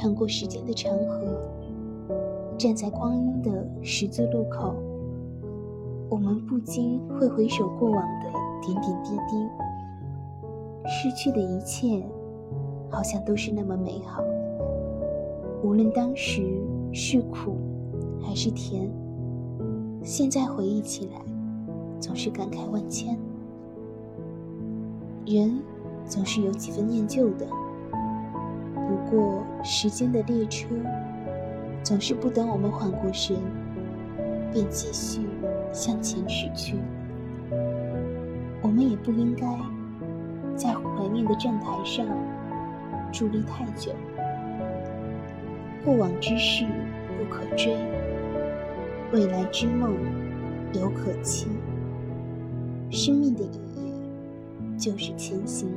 趟过时间的长河，站在光阴的十字路口，我们不禁会回首过往的点点滴滴。失去的一切，好像都是那么美好。无论当时是苦还是甜，现在回忆起来，总是感慨万千。人总是有几分念旧的，过时间的列车总是不等我们缓过神，便继续向前驶去。我们也不应该在怀念的站台上伫立太久。过往之事不可追，未来之梦犹可期。生命的意义就是前行。